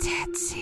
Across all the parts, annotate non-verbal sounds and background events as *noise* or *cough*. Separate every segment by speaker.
Speaker 1: Tetsy.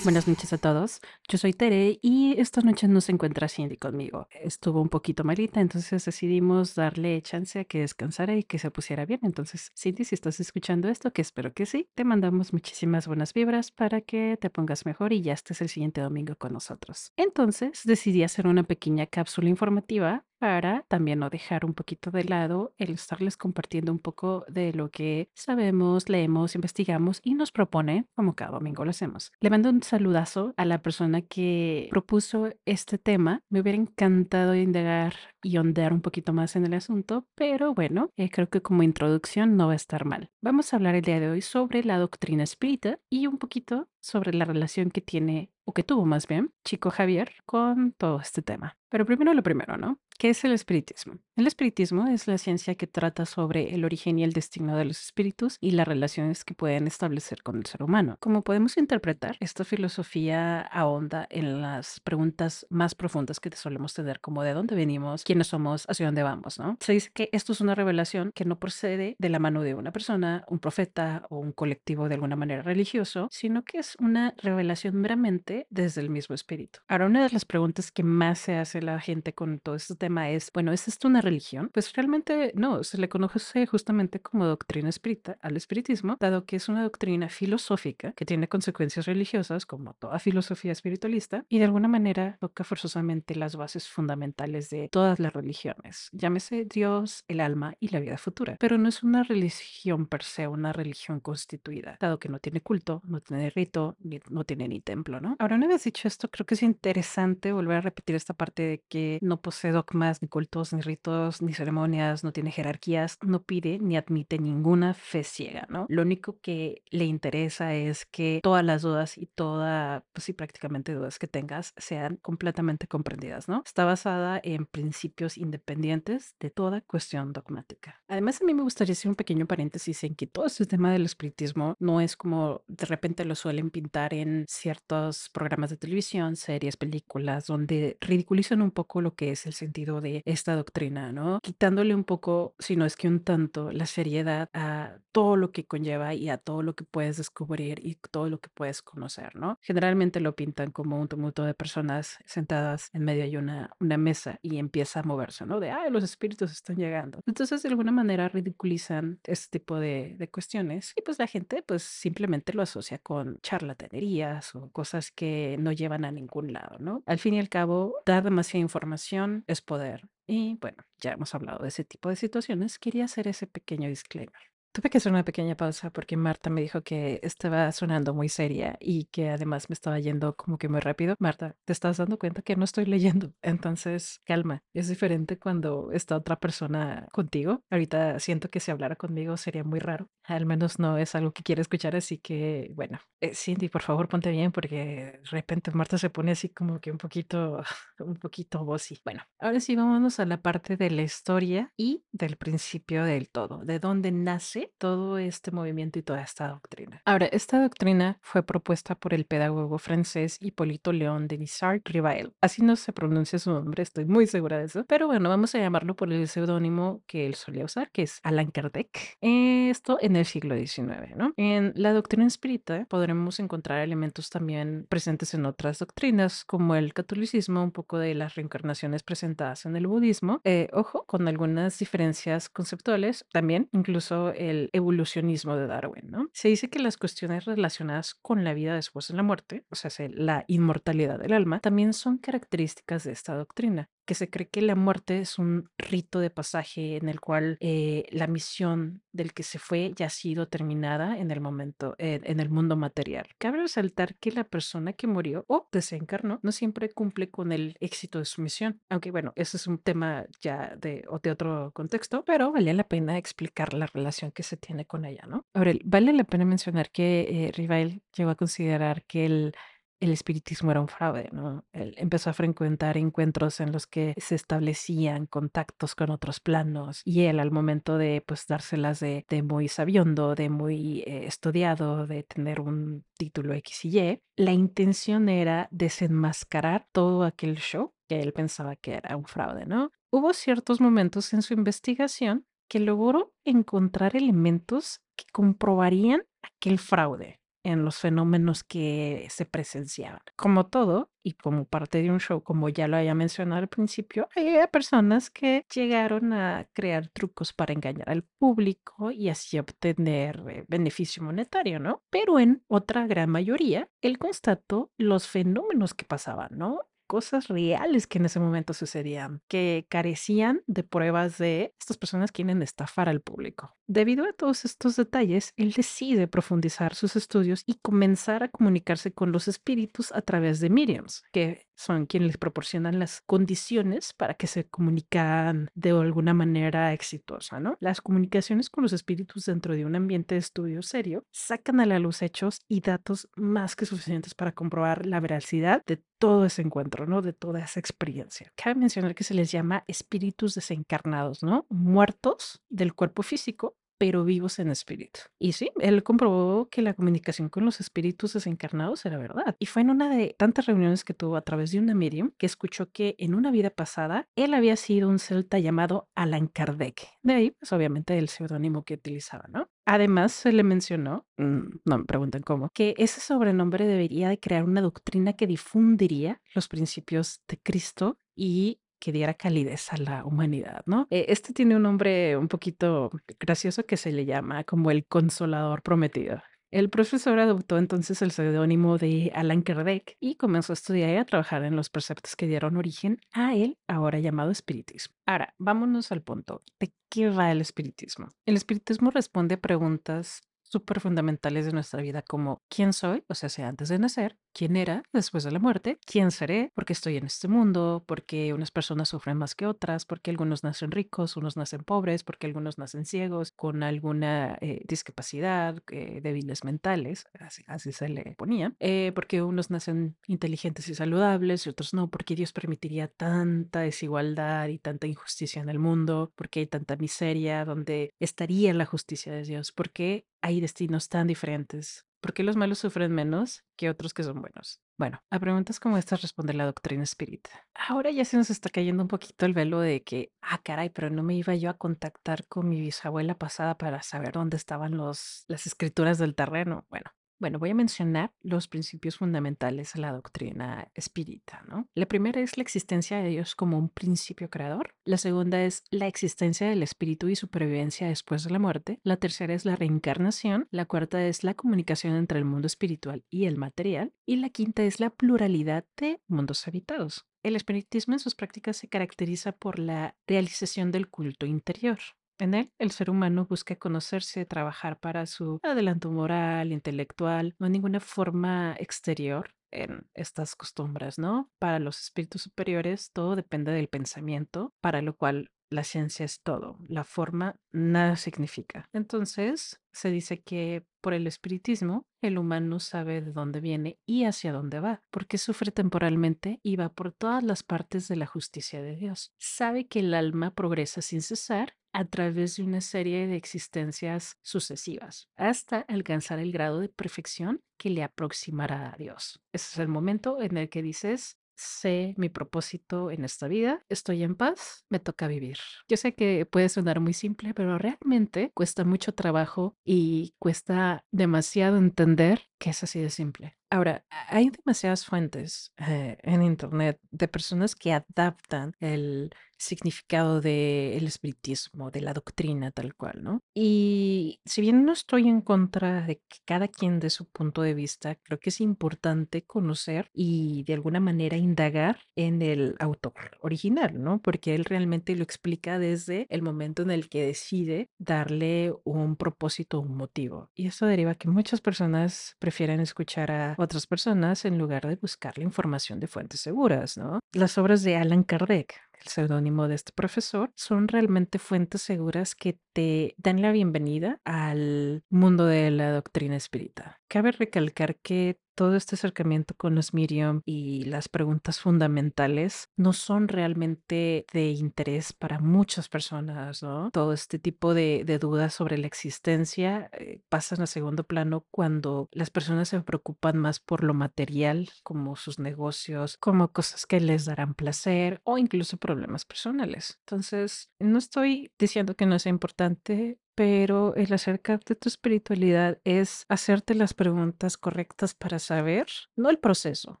Speaker 1: Buenas noches a todos. Yo soy Tere y esta noche no se encuentra Cindy conmigo. Estuvo un poquito malita, entonces decidimos darle chance a que descansara y que se pusiera bien. Entonces, Cindy, si estás escuchando esto, que espero que sí, te mandamos muchísimas buenas vibras para que te pongas mejor y ya estés el siguiente domingo con nosotros. Entonces, decidí hacer una pequeña cápsula informativa para también no dejar un poquito de lado el estarles compartiendo un poco de lo que sabemos, leemos, investigamos y nos propone, como cada domingo lo hacemos. Le mando un saludazo a la persona que propuso este tema. Me hubiera encantado indagar y ondear un poquito más en el asunto, pero bueno, eh, creo que como introducción no va a estar mal. Vamos a hablar el día de hoy sobre la doctrina espírita y un poquito sobre la relación que tiene, o que tuvo más bien, Chico Javier con todo este tema. Pero primero lo primero, ¿no? ¿Qué es el espiritismo? El espiritismo es la ciencia que trata sobre el origen y el destino de los espíritus y las relaciones que pueden establecer con el ser humano. Como podemos interpretar, esta filosofía ahonda en las preguntas más profundas que solemos tener, como de dónde venimos, quiénes somos, hacia dónde vamos, ¿no? Se dice que esto es una revelación que no procede de la mano de una persona, un profeta o un colectivo de alguna manera religioso, sino que es una revelación meramente desde el mismo espíritu. Ahora, una de las preguntas que más se hace la gente con todo este tema es, bueno, ¿es esto una religión? Pues realmente no, se le conoce justamente como doctrina espírita al espiritismo, dado que es una doctrina filosófica que tiene consecuencias religiosas, como toda filosofía espiritualista, y de alguna manera toca forzosamente las bases fundamentales de todas las religiones, llámese Dios, el alma y la vida futura. Pero no es una religión per se, una religión constituida, dado que no tiene culto, no tiene rito, ni- no tiene ni templo, ¿no? Ahora, una vez dicho esto, creo que es interesante volver a repetir esta parte de que no posee dogmas, ni cultos, ni ritos, ni ceremonias, no tiene jerarquías, no pide ni admite ninguna fe ciega, ¿no? Lo único que le interesa es que todas las dudas y toda, pues sí, prácticamente dudas que tengas sean completamente comprendidas, ¿no? Está basada en principios independientes de toda cuestión dogmática. Además, a mí me gustaría hacer un pequeño paréntesis en que todo este tema del espiritismo no es como de repente lo suelen pintar en ciertos programas de televisión, series, películas, donde ridiculizan un poco lo que es el sentido de esta doctrina, ¿no? Quitándole un poco, si no es que un tanto, la seriedad a todo lo que conlleva y a todo lo que puedes descubrir y todo lo que puedes conocer, ¿no? Generalmente lo pintan como un tumulto de personas sentadas en medio de una, una mesa y empieza moverse, ¿no? De, ay, los espíritus están llegando. Entonces, de alguna manera ridiculizan este tipo de, de cuestiones y pues la gente pues simplemente lo asocia con charlatanerías o cosas que no llevan a ningún lado, ¿no? Al fin y al cabo, dar demasiada información es poder. Y bueno, ya hemos hablado de ese tipo de situaciones. Quería hacer ese pequeño disclaimer. Tuve que hacer una pequeña pausa porque Marta me dijo que estaba sonando muy seria y que además me estaba yendo como que muy rápido. Marta, ¿te estás dando cuenta que no estoy leyendo? *laughs* Entonces, calma. Es diferente cuando está otra persona contigo. Ahorita siento que si hablara conmigo sería muy raro. Al menos no es algo que quiero escuchar, así que bueno. Eh, Cindy, por favor, ponte bien porque de repente Marta se pone así como que un poquito, *laughs* un poquito bossy. Bueno, ahora sí, vámonos a la parte de la historia y del principio del todo, de dónde nace todo este movimiento y toda esta doctrina. Ahora, esta doctrina fue propuesta por el pedagogo francés Hipólito León de Nizard Rivail. Así no se pronuncia su nombre, estoy muy segura de eso, pero bueno, vamos a llamarlo por el seudónimo que él solía usar, que es Allan Kardec. Esto en el siglo XIX, ¿no? En la doctrina espírita podremos encontrar elementos también presentes en otras doctrinas, como el catolicismo, un poco de las reencarnaciones presentadas en el budismo, eh, ojo, con algunas diferencias conceptuales, también incluso el evolucionismo de Darwin, ¿no? Se dice que las cuestiones relacionadas con la vida después de la muerte, o sea, se- la inmortalidad del alma, también son características de esta doctrina que se cree que la muerte es un rito de pasaje en el cual eh, la misión del que se fue ya ha sido terminada en el momento, en el mundo material. Cabe resaltar que la persona que murió o desencarnó no siempre cumple con el éxito de su misión, aunque bueno, ese es un tema ya de, otro contexto, pero vale la pena explicar la relación que se tiene con ella, ¿no? Ahora, vale la pena mencionar que eh, llegó a considerar que el el espiritismo era un fraude, ¿no? Él empezó a frecuentar encuentros en los que se establecían contactos con otros planos y él al momento de pues dárselas de, muy sabiondo, de muy eh, estudiado, de tener un título X y Y, la intención era desenmascarar todo aquel show que él pensaba que era un fraude, ¿no? Hubo ciertos momentos en su investigación que logró encontrar elementos que comprobarían aquel fraude en los fenómenos que se presenciaban. Como todo, y como parte de un show, como ya lo había mencionado al principio, había personas que llegaron a crear trucos para engañar al público y así obtener eh, beneficio monetario, ¿no? Pero en otra gran mayoría, él constató los fenómenos que pasaban, ¿no? cosas reales que en ese momento sucedían, que carecían de pruebas de estas personas quieren estafar al público. Debido a todos estos detalles, él decide profundizar sus estudios y comenzar a comunicarse con los espíritus a través de mediums, que son quienes les proporcionan las condiciones para que se comunican de alguna manera exitosa, ¿no? Las comunicaciones con los espíritus dentro de un ambiente de estudio serio sacan a la luz hechos y datos más que suficientes para comprobar la veracidad de todo ese encuentro, ¿no? De toda esa experiencia. Cabe mencionar que se les llama espíritus desencarnados, ¿no? Muertos del cuerpo físico, pero vivos en espíritu. Y sí, él comprobó que la comunicación con los espíritus desencarnados era verdad. Y fue en una de tantas reuniones que tuvo a través de una medium que escuchó que en una vida pasada él había sido un celta llamado Alan Kardec. De ahí, pues obviamente el seudónimo que utilizaba, ¿no? Además, se le mencionó, mm, no me pregunten cómo, que ese sobrenombre debería de crear una doctrina que difundiría los principios de Cristo y que diera calidez a la humanidad, ¿no? Eh, este tiene un nombre un poquito gracioso que se le llama como el consolador prometido. El profesor adoptó entonces el seudónimo de Alan Kardec y comenzó a estudiar y a trabajar en los preceptos que dieron origen a él, ahora llamado espiritismo. Ahora, vámonos al punto. ¿De qué va el espiritismo? El espiritismo responde a preguntas súper fundamentales de nuestra vida como quién soy, o sea, sea antes de nacer, quién era después de la muerte, quién seré, por qué estoy en este mundo, por qué unas personas sufren más que otras, por qué algunos nacen ricos, unos nacen pobres, por qué algunos nacen ciegos, con alguna eh, discapacidad, eh, débiles mentales, así, se le ponía, eh, porque unos nacen inteligentes y saludables y otros no, porque Dios permitiría tanta desigualdad y tanta injusticia en el mundo, porque hay tanta miseria, donde estaría la justicia de Dios, porque hay destinos tan diferentes. ¿Por qué los malos sufren menos que otros que son buenos? Bueno, a preguntas como estas responde la doctrina espírita. Ahora ya se nos está cayendo un poquito el velo de que, ah, caray, pero no me iba yo a contactar con mi bisabuela pasada para saber dónde estaban los, las escrituras del terreno. Bueno, bueno, voy a mencionar los principios fundamentales de la doctrina espírita. La primera es la existencia de Dios como un principio creador. La segunda es la existencia del espíritu y supervivencia después de la muerte. La tercera es la reencarnación. La cuarta es la comunicación entre el mundo espiritual y el material. Y la quinta es la pluralidad de mundos habitados. El espiritismo en sus prácticas se caracteriza por la realización del culto interior. En él, el ser humano busca conocerse, trabajar para su adelanto moral, intelectual, no hay ninguna forma exterior en estas costumbres, ¿no? Para los espíritus superiores, todo depende del pensamiento, para lo cual la ciencia es todo, la forma nada significa. Entonces, se dice que por el espiritismo, el humano sabe de dónde viene y hacia dónde va, porque sufre temporalmente y va por todas las partes de la justicia de Dios. Sabe que el alma progresa sin cesar a través de una serie de existencias sucesivas hasta alcanzar el grado de perfección que le aproximará a Dios. Ese es el momento en el que dices, sé mi propósito en esta vida, estoy en paz, me toca vivir. Yo sé que puede sonar muy simple, pero realmente cuesta mucho trabajo y cuesta demasiado entender que es así de simple. Ahora, hay demasiadas fuentes eh, en Internet de personas que adaptan el significado del espiritismo, de la doctrina tal cual, ¿no? Y si bien no estoy en contra de que cada quien dé su punto de vista, creo que es importante conocer y de alguna manera indagar en el autor original, ¿no? Porque él realmente lo explica desde el momento en el que decide darle un propósito, un motivo. Y eso deriva que muchas personas prefieren escuchar a otras personas en lugar de buscar la información de fuentes seguras, ¿no? Las obras de Alan Kardec, el seudónimo de este profesor, son realmente fuentes seguras que te dan la bienvenida al mundo de la doctrina espírita. Cabe recalcar que todo este acercamiento con los medium y las preguntas fundamentales no son realmente de interés para muchas personas, ¿no? Todo este tipo de, de dudas sobre la existencia eh, pasan a segundo plano cuando las personas se preocupan más por lo material, como sus negocios, como cosas que les darán placer o incluso problemas personales. Entonces, no estoy diciendo que no sea importante, pero el acercarte a tu espiritualidad es hacerte las preguntas correctas para saber, no el proceso,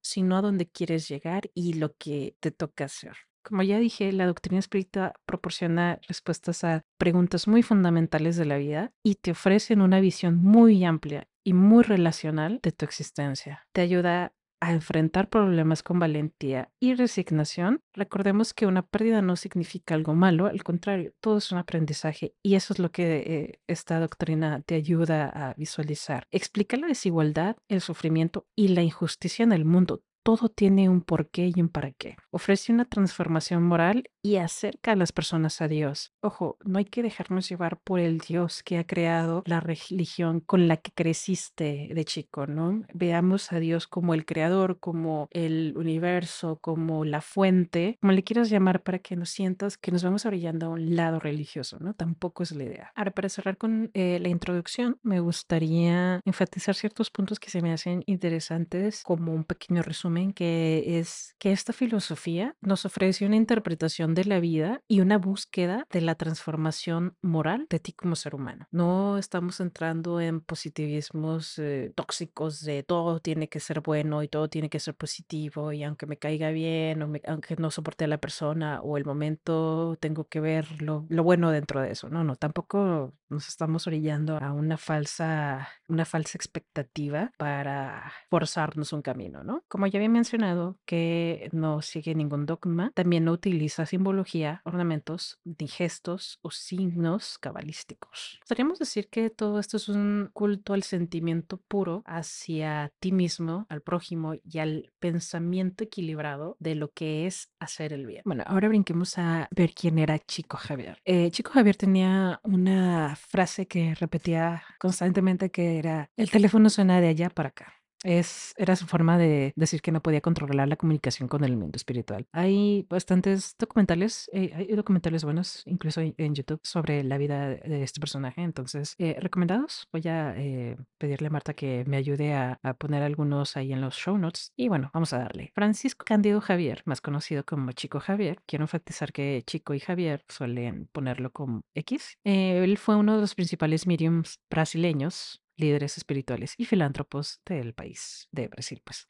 Speaker 1: sino a dónde quieres llegar y lo que te toca hacer. Como ya dije, la doctrina espírita proporciona respuestas a preguntas muy fundamentales de la vida y te ofrecen una visión muy amplia y muy relacional de tu existencia. Te ayuda a enfrentar problemas con valentía y resignación, recordemos que una pérdida no significa algo malo, al contrario, todo es un aprendizaje y eso es lo que eh, esta doctrina te ayuda a visualizar. Explica la desigualdad, el sufrimiento y la injusticia en el mundo todo tiene un porqué y un para qué. Ofrece una transformación moral y acerca a las personas a Dios. Ojo, no hay que dejarnos llevar por el Dios que ha creado la religión con la que creciste de chico, ¿no? Veamos a Dios como el creador, como el universo, como la fuente, como le quieras llamar para que nos sientas que nos vamos orillando a un lado religioso, ¿no? Tampoco es la idea. Ahora, para cerrar con eh, la introducción, me gustaría enfatizar ciertos puntos que se me hacen interesantes como un pequeño resumen que es que esta filosofía nos ofrece una interpretación de la vida y una búsqueda de la transformación moral de ti como ser humano. No estamos entrando en positivismos eh, tóxicos de todo tiene que ser bueno y todo tiene que ser positivo y aunque me caiga bien o aunque no soporte a la persona o el momento tengo que ver lo, lo bueno dentro de eso. No, no, tampoco nos estamos orillando a una falsa, una falsa expectativa para forzarnos un camino, ¿no? Como ya había mencionado que no sigue ningún dogma, también no utiliza simbología, ornamentos, ni gestos o signos cabalísticos. Podríamos decir que todo esto es un culto al sentimiento puro hacia ti mismo, al prójimo y al pensamiento equilibrado de lo que es hacer el bien. Bueno, ahora brinquemos a ver quién era Chico Javier. Eh, Chico Javier tenía una frase que repetía constantemente que era, el teléfono suena de allá para acá. Es, era su forma de decir que no podía controlar la comunicación con el mundo espiritual. Hay bastantes documentales, eh, hay documentales buenos, incluso en YouTube, sobre la vida de este personaje. Entonces, eh, recomendados. Voy a eh, pedirle a Marta que me ayude a, poner algunos ahí en los show notes. Y bueno, vamos a darle. Francisco Cándido Javier, más conocido como Chico Javier. Quiero enfatizar que Chico y Javier suelen ponerlo como X. él fue uno de los principales mediums brasileños líderes espirituales y filántropos del país de Brasil, pues.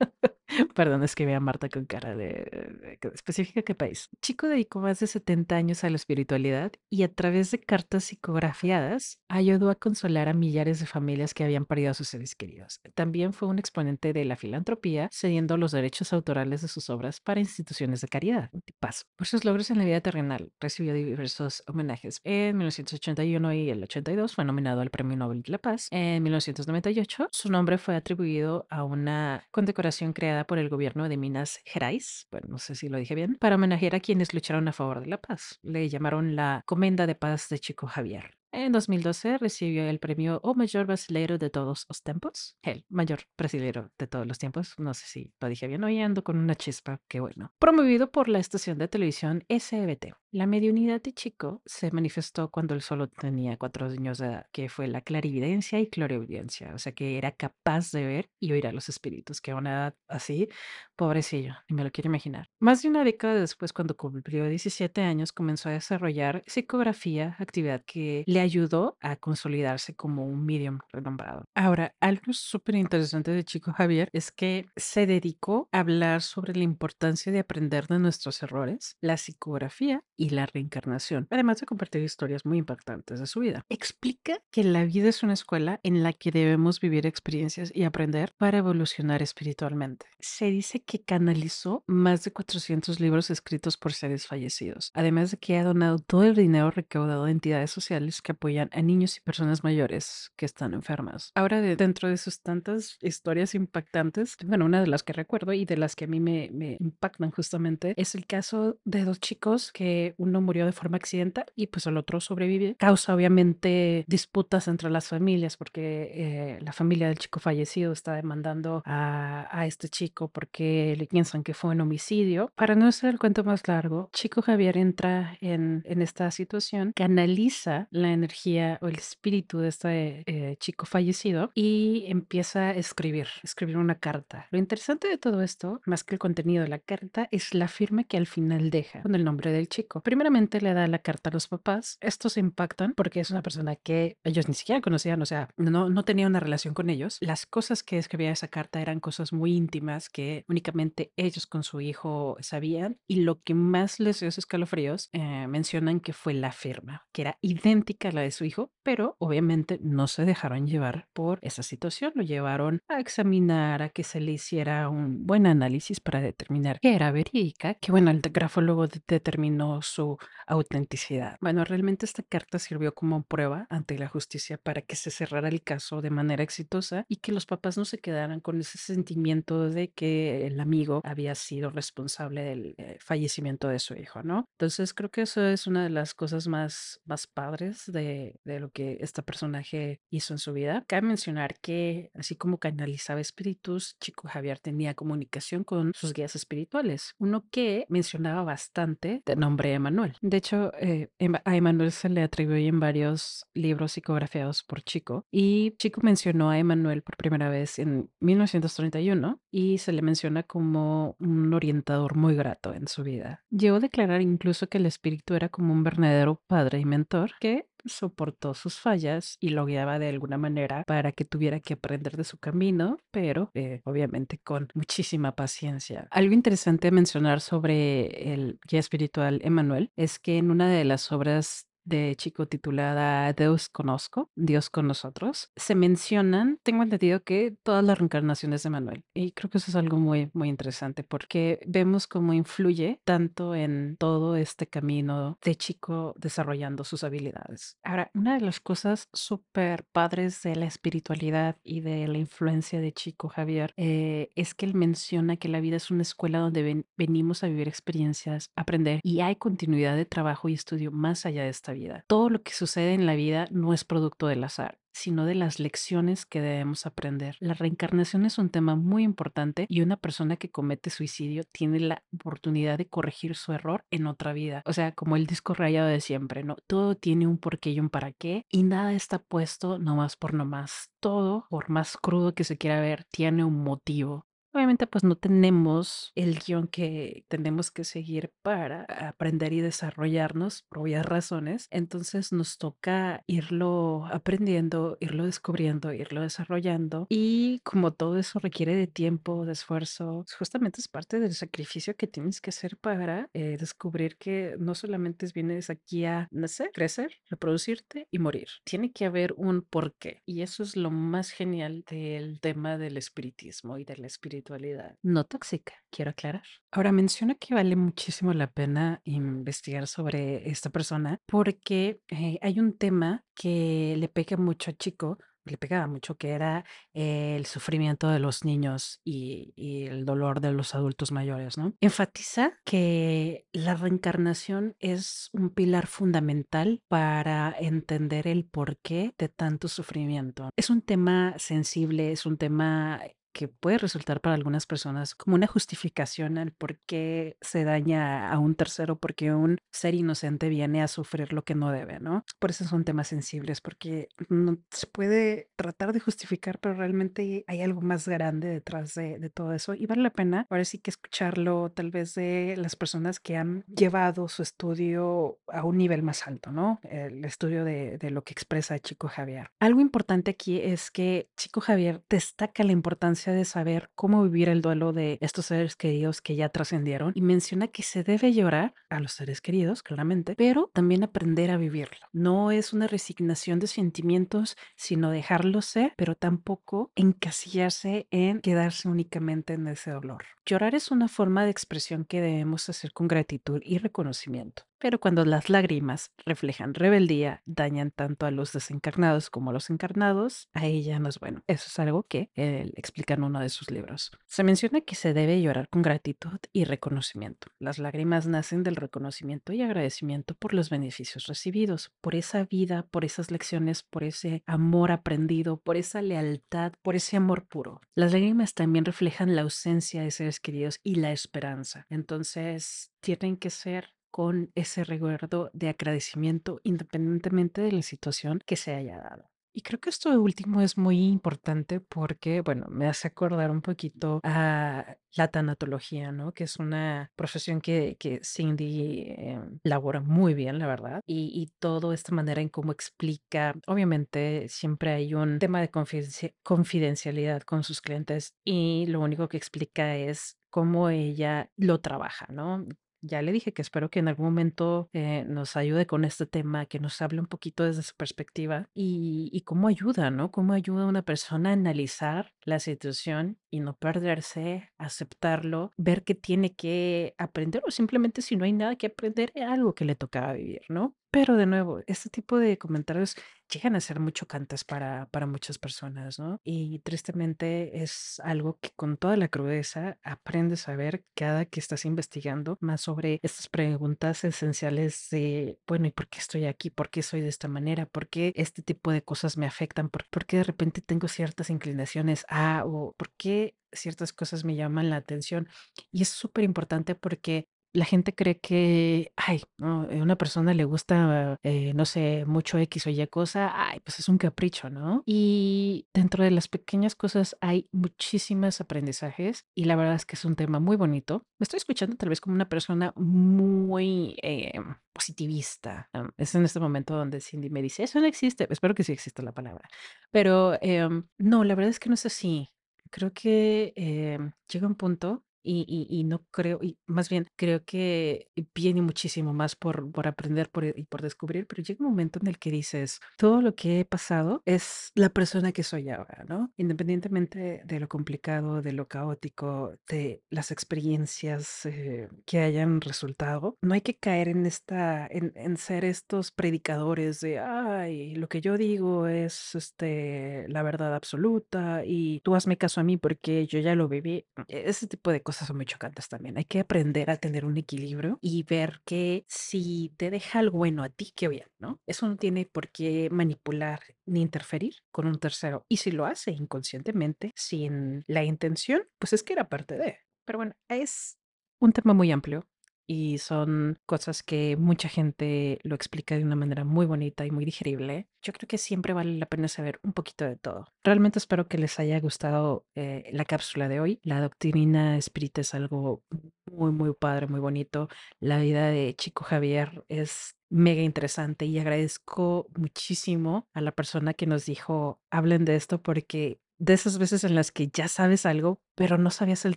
Speaker 1: *laughs* *laughs* Perdón, es que vea a Marta con cara de, específica qué país. Chico dedicó más de 70 años a la espiritualidad y a través de cartas psicografiadas ayudó a consolar a millares de familias que habían perdido a sus seres queridos. También fue un exponente de la filantropía, cediendo los derechos autorales de sus obras para instituciones de caridad. Paso. Por sus logros en la vida terrenal, recibió diversos homenajes. En 1981 y el 82 fue nominado al Premio Nobel de la Paz. En 1998 su nombre fue atribuido a una condecoración creada por el gobierno de Minas Gerais, bueno, no sé si lo dije bien, para homenajear a quienes lucharon a favor de la paz. Le llamaron la Comenda de Paz de Chico Javier. En 2012 recibió el premio O Mayor Brasileiro de todos los tiempos. El mayor brasileiro de todos los tiempos. No sé si lo dije bien. Hoy ando con una chispa. Qué bueno. Promovido por la estación de televisión SBT. La mediunidad de Chico se manifestó cuando él solo tenía cuatro años de edad, que fue la clarividencia y clariaudiencia. O sea que era capaz de ver y oír a los espíritus, que a una edad así, pobrecillo, ni me lo quiero imaginar. Más de una década después, cuando cumplió 17 años, comenzó a desarrollar psicografía, actividad que le ayudó a consolidarse como un medium renombrado. Ahora, algo súper interesante de Chico Javier es que se dedicó a hablar sobre la importancia de aprender de nuestros errores, la psicografía y la reencarnación, además de compartir historias muy impactantes de su vida. Explica que la vida es una escuela en la que debemos vivir experiencias y aprender para evolucionar espiritualmente. Se dice que canalizó más de 400 libros escritos por seres fallecidos, además de que ha donado todo el dinero recaudado a entidades sociales que apoyan a niños y personas mayores que están enfermas. Ahora, de, dentro de sus tantas historias impactantes, bueno, una de las que recuerdo y de las que a mí me, me impactan justamente es el caso de dos chicos que que uno murió de forma accidental y pues el otro sobrevive. Causa obviamente disputas entre las familias porque eh, la familia del chico fallecido está demandando a, a este chico porque le piensan que fue un homicidio. Para no hacer el cuento más largo, Chico Javier entra en, en esta situación, canaliza la energía o el espíritu de este eh, chico fallecido y empieza a escribir, escribir una carta. Lo interesante de todo esto, más que el contenido de la carta, es la firma que al final deja con el nombre del chico. Primeramente le da la carta a los papás. Estos se impactan porque es una persona que ellos ni siquiera conocían, o sea, no, no tenía una relación con ellos. Las cosas que escribía esa carta eran cosas muy íntimas que únicamente ellos con su hijo sabían y lo que más les dio escalofríos eh, mencionan que fue la firma, que era idéntica a la de su hijo, pero obviamente no se dejaron llevar por esa situación, lo llevaron a examinar, a que se le hiciera un buen análisis para determinar que era verídica, que bueno, el grafólogo de- determinó su autenticidad. Bueno, realmente esta carta sirvió como prueba ante la justicia para que se cerrara el caso de manera exitosa y que los papás no se quedaran con ese sentimiento de que el amigo había sido responsable del eh, fallecimiento de su hijo, ¿no? Entonces creo que eso es una de las cosas más, más padres de, de lo que este personaje hizo en su vida. Cabe mencionar que así como canalizaba espíritus, Chico Javier tenía comunicación con sus guías espirituales, uno que mencionaba bastante de nombre Emanuel. De hecho, eh, a Emanuel se le atribuyen varios libros psicografiados por Chico y Chico mencionó a Emanuel por primera vez en 1931 y se le menciona como un orientador muy grato en su vida. Llegó a declarar incluso que el espíritu era como un verdadero padre y mentor que soportó sus fallas y lo guiaba de alguna manera para que tuviera que aprender de su camino, pero eh, obviamente con muchísima paciencia. Algo interesante a mencionar sobre el guía espiritual Emanuel es que en una de las obras de Chico titulada Deus Conozco, Dios con nosotros, se mencionan, tengo entendido que todas las reencarnaciones de Manuel. Y creo que eso es algo muy, muy interesante porque vemos cómo influye tanto en todo este camino de Chico desarrollando sus habilidades. Ahora, una de las cosas súper padres de la espiritualidad y de la influencia de Chico Javier eh, es que él menciona que la vida es una escuela donde ven- venimos a vivir experiencias, aprender y hay continuidad de trabajo y estudio más allá de esta vida. Todo lo que sucede en la vida no es producto del azar sino de las lecciones que debemos aprender. La reencarnación es un tema muy importante y una persona que comete suicidio tiene la oportunidad de corregir su error en otra vida. O sea, como el disco rayado de siempre, ¿no? Todo tiene un porqué y un para qué y nada está puesto nomás por nomás. Todo, por más crudo que se quiera ver, tiene un motivo. Obviamente, pues no tenemos el guion que tenemos que seguir para aprender y desarrollarnos por obvias razones. Entonces nos toca irlo aprendiendo, irlo descubriendo, irlo desarrollando. Y como todo eso requiere de tiempo, de esfuerzo, pues, justamente es parte del sacrificio que tienes que hacer para eh, descubrir que no solamente es vienes aquí a nacer, crecer, reproducirte y morir. Tiene que haber un porqué. Y eso es lo más genial del tema del espiritismo y de la espiritualidad. No tóxica, quiero aclarar. Ahora menciona que vale muchísimo la pena investigar sobre esta persona porque eh, hay un tema que le pega mucho a Chico, le pegaba mucho, que era el sufrimiento de los niños y, y el dolor de los adultos mayores, ¿no? Enfatiza que la reencarnación es un pilar fundamental para entender el porqué de tanto sufrimiento. Es un tema sensible, es un tema que puede resultar para algunas personas como una justificación al por qué se daña a un tercero, porque un ser inocente viene a sufrir lo que no debe, ¿no? Por eso son temas sensibles, porque no se puede tratar de justificar, pero realmente hay algo más grande detrás de, todo eso y vale la pena ahora sí que escucharlo tal vez de las personas que han llevado su estudio a un nivel más alto, ¿no? El estudio de, de lo que expresa Chico Javier. Algo importante aquí es que Chico Javier destaca la importancia de saber cómo vivir el duelo de estos seres queridos que ya trascendieron y menciona que se debe llorar a los seres queridos, claramente, pero también aprender a vivirlo. No es una resignación de sentimientos, sino dejarlo ser, pero tampoco encasillarse en quedarse únicamente en ese dolor. Llorar es una forma de expresión que debemos hacer con gratitud y reconocimiento. Pero cuando las lágrimas reflejan rebeldía, dañan tanto a los desencarnados como a los encarnados, ahí ya no es bueno. Eso es algo que él explica en uno de sus libros. Se menciona que se debe llorar con gratitud y reconocimiento. Las lágrimas nacen del reconocimiento y agradecimiento por los beneficios recibidos, por esa vida, por esas lecciones, por ese amor aprendido, por esa lealtad, por ese amor puro. Las lágrimas también reflejan la ausencia de seres queridos y la esperanza. Entonces, tienen que ser con ese recuerdo de agradecimiento independientemente de la situación que se haya dado. Y creo que esto último es muy importante porque, bueno, me hace acordar un poquito a la tanatología, ¿no? Que es una profesión que, que Cindy eh, labora muy bien, la verdad. Y, y toda esta manera en cómo explica, obviamente siempre hay un tema de confidencia- confidencialidad con sus clientes y lo único que explica es cómo ella lo trabaja, ¿no? Ya le dije que espero que en algún momento eh, nos ayude con este tema, que nos hable un poquito desde su perspectiva y, y cómo ayuda, ¿no? Cómo ayuda a una persona a analizar la situación y no perderse, aceptarlo, ver que tiene que aprender o simplemente si no hay nada que aprender, algo que le tocaba vivir, ¿no? Pero de nuevo, este tipo de comentarios llegan a ser muy chocantes para, para muchas personas, ¿no? Y tristemente es algo que con toda la crudeza aprendes a ver cada que estás investigando más sobre estas preguntas esenciales de, bueno, ¿y por qué estoy aquí? ¿Por qué soy de esta manera? ¿Por qué este tipo de cosas me afectan? ¿Por, qué de repente tengo ciertas inclinaciones a o por qué ciertas cosas me llaman la atención? Y es súper importante porque la gente cree que, ay, a una persona le gusta, eh, no sé, mucho X o Y cosa, ay, pues es un capricho, ¿no? Y dentro de las pequeñas cosas hay muchísimos aprendizajes y la verdad es que es un tema muy bonito. Me estoy escuchando tal vez como una persona muy eh, positivista. Es en este momento donde Cindy me dice, eso no existe. Espero que sí exista la palabra. Pero em, no, la verdad es que no es así. Creo que em, llega un punto y, y- y no creo, y más bien creo que viene muchísimo más por, por aprender por, y por descubrir, pero llega un momento en el que dices, todo lo que he pasado es la persona que soy ahora, ¿no? Independientemente de lo complicado, de lo caótico, de las experiencias eh, que hayan resultado, no hay que caer en esta, en, en ser estos predicadores de, ay, lo que yo digo es este, la verdad absoluta y tú hazme caso a mí porque yo ya lo viví. Ese tipo de cosas son muy chocantes también. Hay que aprender a tener un equilibrio y ver que si te deja algo bueno a ti, qué bien, ¿no? Eso no tiene por qué manipular ni interferir con un tercero. Y si lo hace inconscientemente, sin la intención, pues es que era parte de. Pero bueno, es un tema muy amplio y son cosas que mucha gente lo explica de una manera muy bonita y muy digerible. Yo creo que siempre vale la pena saber un poquito de todo. Realmente espero que les haya gustado eh, la cápsula de hoy. La doctrina espírita es algo muy, muy padre, muy bonito. La vida de Chico Javier es mega interesante y agradezco muchísimo a la persona que nos dijo, hablen de esto porque de esas veces en las que ya sabes algo, pero no sabías el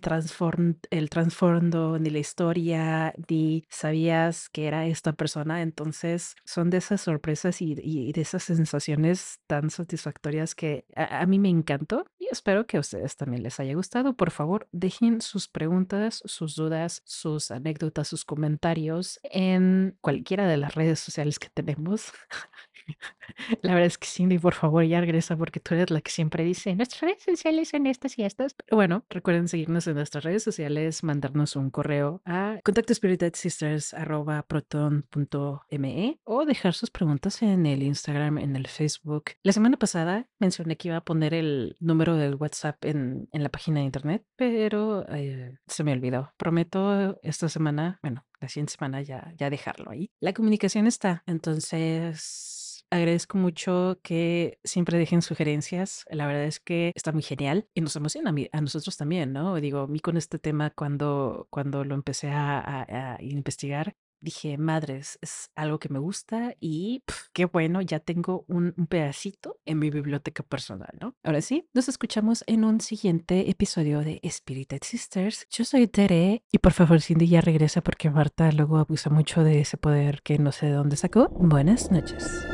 Speaker 1: transform, el trasfondo, ni la historia, ni sabías que era esta persona. Entonces, son de esas sorpresas y, de esas sensaciones tan satisfactorias que a, a mí me encantó y espero que a ustedes también les haya gustado. Por favor, dejen sus preguntas, sus dudas, sus anécdotas, sus comentarios en cualquiera de las redes sociales que tenemos. *laughs* *laughs* La verdad es que Cindy, por favor, ya regresa porque tú eres la que siempre dice, nuestras redes sociales son estas y estas. Pero bueno, recuerden seguirnos en nuestras redes sociales, mandarnos un correo a contactospirited.sisters.proton.me o dejar sus preguntas en el Instagram, en el Facebook. La semana pasada mencioné que iba a poner el número del WhatsApp en, en la página de internet, pero eh, se me olvidó. Prometo esta semana, bueno, la siguiente semana ya, ya dejarlo ahí. La comunicación está, entonces agradezco mucho que siempre dejen sugerencias. La verdad es que está muy genial y nos emociona a, mí, a nosotros también, ¿no? Digo, a mí con este tema cuando, cuando lo empecé a, a, a investigar, dije, madres, es algo que me gusta y pf, qué bueno, ya tengo un, un, pedacito en mi biblioteca personal, ¿no? Ahora sí, nos escuchamos en un siguiente episodio de Spirited Sisters. Yo soy Tere y por favor, Cindy ya regresa porque Marta luego abusa mucho de ese poder que no sé de dónde sacó. Buenas noches.